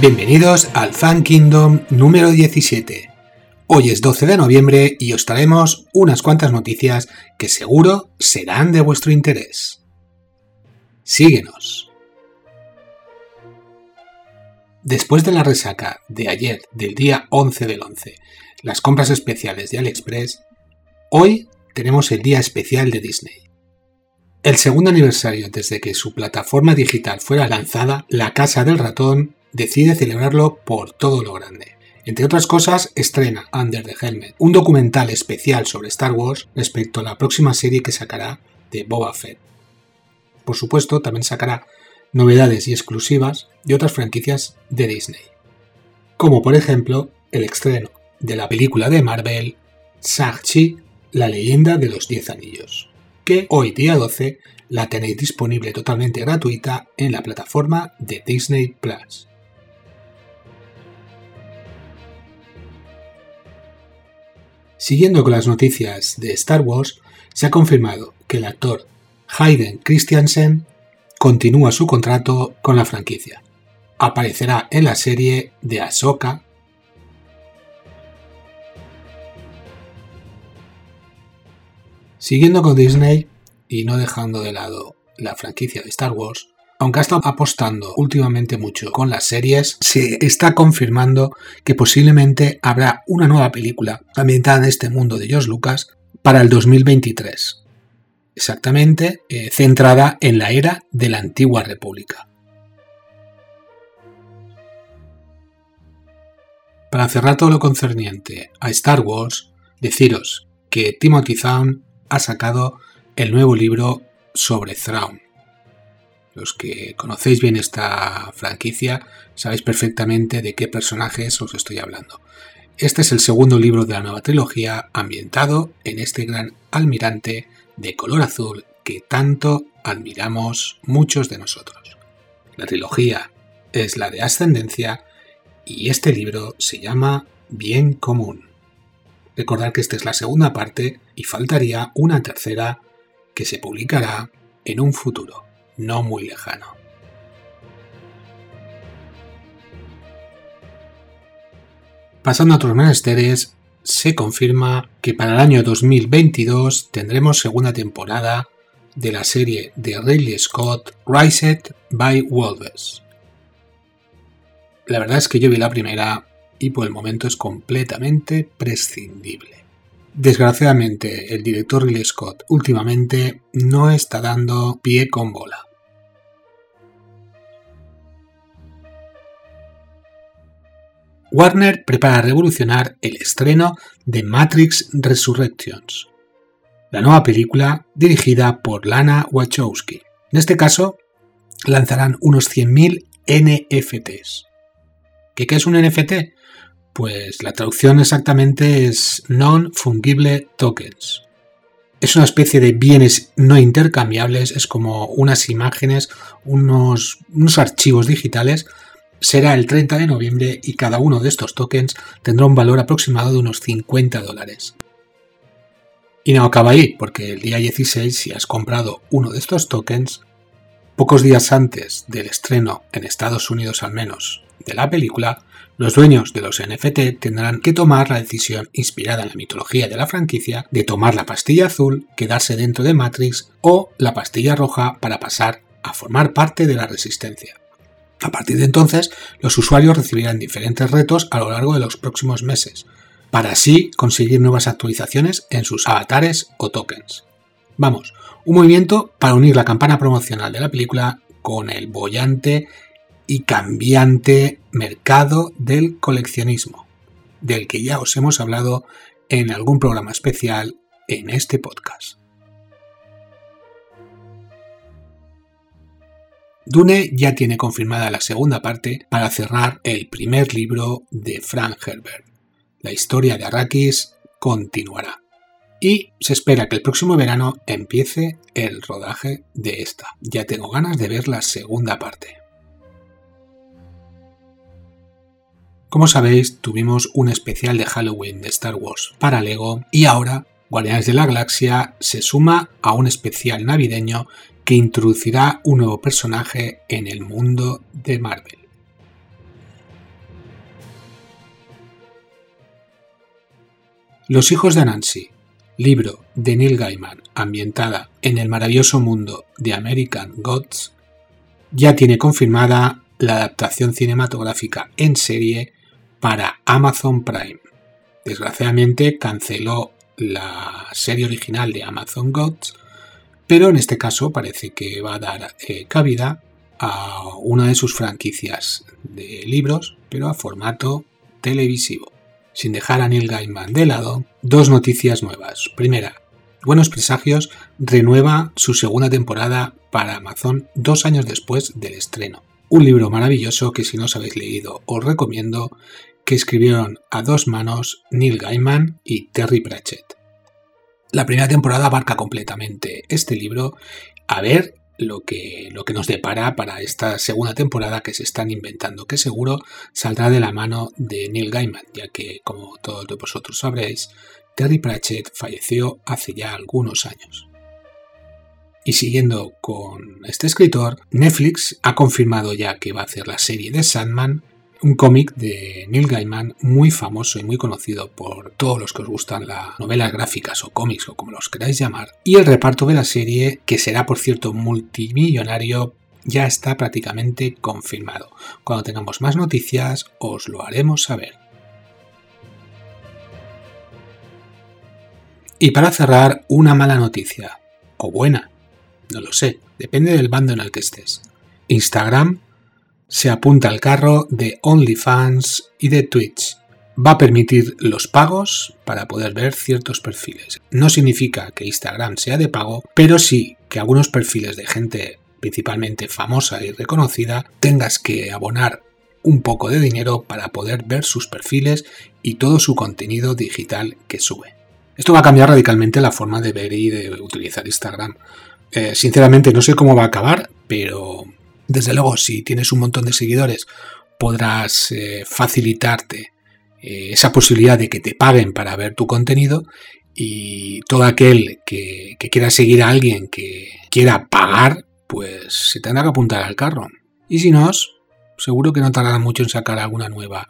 Bienvenidos al Fan Kingdom número 17. Hoy es 12 de noviembre y os traemos unas cuantas noticias que seguro serán de vuestro interés. Síguenos. Después de la resaca de ayer, del día 11 del 11, las compras especiales de AliExpress, hoy tenemos el día especial de Disney. El segundo aniversario desde que su plataforma digital fuera lanzada, La Casa del Ratón decide celebrarlo por todo lo grande. Entre otras cosas, estrena Under the Helmet, un documental especial sobre Star Wars respecto a la próxima serie que sacará de Boba Fett. Por supuesto, también sacará novedades y exclusivas de otras franquicias de Disney, como por ejemplo el estreno de la película de Marvel Shang-Chi, la leyenda de los Diez Anillos que hoy día 12 la tenéis disponible totalmente gratuita en la plataforma de Disney Plus. Siguiendo con las noticias de Star Wars, se ha confirmado que el actor Hayden Christiansen continúa su contrato con la franquicia. Aparecerá en la serie de Ahsoka Siguiendo con Disney y no dejando de lado la franquicia de Star Wars, aunque ha estado apostando últimamente mucho con las series, se está confirmando que posiblemente habrá una nueva película ambientada en este mundo de George Lucas para el 2023. Exactamente, eh, centrada en la era de la antigua república. Para cerrar todo lo concerniente a Star Wars, deciros que Timothy Zahn ha sacado el nuevo libro sobre Thrawn. Los que conocéis bien esta franquicia sabéis perfectamente de qué personajes os estoy hablando. Este es el segundo libro de la nueva trilogía ambientado en este gran almirante de color azul que tanto admiramos muchos de nosotros. La trilogía es la de ascendencia y este libro se llama Bien Común. Recordad que esta es la segunda parte y faltaría una tercera que se publicará en un futuro no muy lejano. Pasando a otros menesteres, se confirma que para el año 2022 tendremos segunda temporada de la serie de Ridley Scott Rised by Wolves. La verdad es que yo vi la primera y por el momento es completamente prescindible. Desgraciadamente, el director Ridley Scott últimamente no está dando pie con bola. Warner prepara revolucionar el estreno de Matrix Resurrections, la nueva película dirigida por Lana Wachowski. En este caso, lanzarán unos 100.000 NFTs. ¿Qué, ¿Qué es un NFT? Pues la traducción exactamente es Non-Fungible Tokens. Es una especie de bienes no intercambiables, es como unas imágenes, unos, unos archivos digitales. Será el 30 de noviembre y cada uno de estos tokens tendrá un valor aproximado de unos 50 dólares. Y no acaba ahí, porque el día 16, si has comprado uno de estos tokens, pocos días antes del estreno, en Estados Unidos al menos, de la película, los dueños de los NFT tendrán que tomar la decisión inspirada en la mitología de la franquicia de tomar la pastilla azul, quedarse dentro de Matrix o la pastilla roja para pasar a formar parte de la resistencia. A partir de entonces, los usuarios recibirán diferentes retos a lo largo de los próximos meses, para así conseguir nuevas actualizaciones en sus avatares o tokens. Vamos, un movimiento para unir la campana promocional de la película con el bollante y cambiante mercado del coleccionismo, del que ya os hemos hablado en algún programa especial en este podcast. Dune ya tiene confirmada la segunda parte para cerrar el primer libro de Frank Herbert. La historia de Arrakis continuará. Y se espera que el próximo verano empiece el rodaje de esta. Ya tengo ganas de ver la segunda parte. Como sabéis, tuvimos un especial de Halloween de Star Wars para Lego y ahora Guardianes de la Galaxia se suma a un especial navideño que introducirá un nuevo personaje en el mundo de Marvel. Los hijos de Nancy, libro de Neil Gaiman ambientada en el maravilloso mundo de American Gods, ya tiene confirmada la adaptación cinematográfica en serie para Amazon Prime. Desgraciadamente canceló la serie original de Amazon Gods pero en este caso parece que va a dar eh, cabida a una de sus franquicias de libros, pero a formato televisivo. Sin dejar a Neil Gaiman de lado, dos noticias nuevas. Primera, Buenos Presagios renueva su segunda temporada para Amazon dos años después del estreno. Un libro maravilloso que si no os habéis leído os recomiendo, que escribieron a dos manos Neil Gaiman y Terry Pratchett. La primera temporada abarca completamente este libro, a ver lo que, lo que nos depara para esta segunda temporada que se están inventando, que seguro saldrá de la mano de Neil Gaiman, ya que, como todos vosotros sabréis, Terry Pratchett falleció hace ya algunos años. Y siguiendo con este escritor, Netflix ha confirmado ya que va a hacer la serie de Sandman un cómic de Neil Gaiman muy famoso y muy conocido por todos los que os gustan las novelas gráficas o cómics o como los queráis llamar. Y el reparto de la serie, que será por cierto multimillonario, ya está prácticamente confirmado. Cuando tengamos más noticias os lo haremos saber. Y para cerrar, una mala noticia. O buena. No lo sé. Depende del bando en el que estés. Instagram se apunta al carro de OnlyFans y de Twitch. Va a permitir los pagos para poder ver ciertos perfiles. No significa que Instagram sea de pago, pero sí que algunos perfiles de gente principalmente famosa y reconocida tengas que abonar un poco de dinero para poder ver sus perfiles y todo su contenido digital que sube. Esto va a cambiar radicalmente la forma de ver y de utilizar Instagram. Eh, sinceramente no sé cómo va a acabar, pero desde luego, si tienes un montón de seguidores, podrás eh, facilitarte eh, esa posibilidad de que te paguen para ver tu contenido y todo aquel que, quiera seguir a alguien que quiera pagar, pues se tendrá que apuntar al carro. Y si no, seguro que no tardará mucho en sacar alguna nueva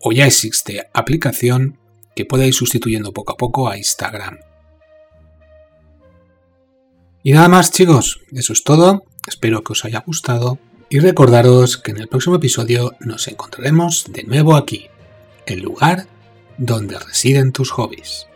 o ya existe aplicación que pueda ir sustituyendo poco a poco a Instagram. Y nada más chicos, eso es todo. Espero que os haya gustado y recordaros que en el próximo episodio nos encontraremos de nuevo aquí, el lugar donde residen tus hobbies.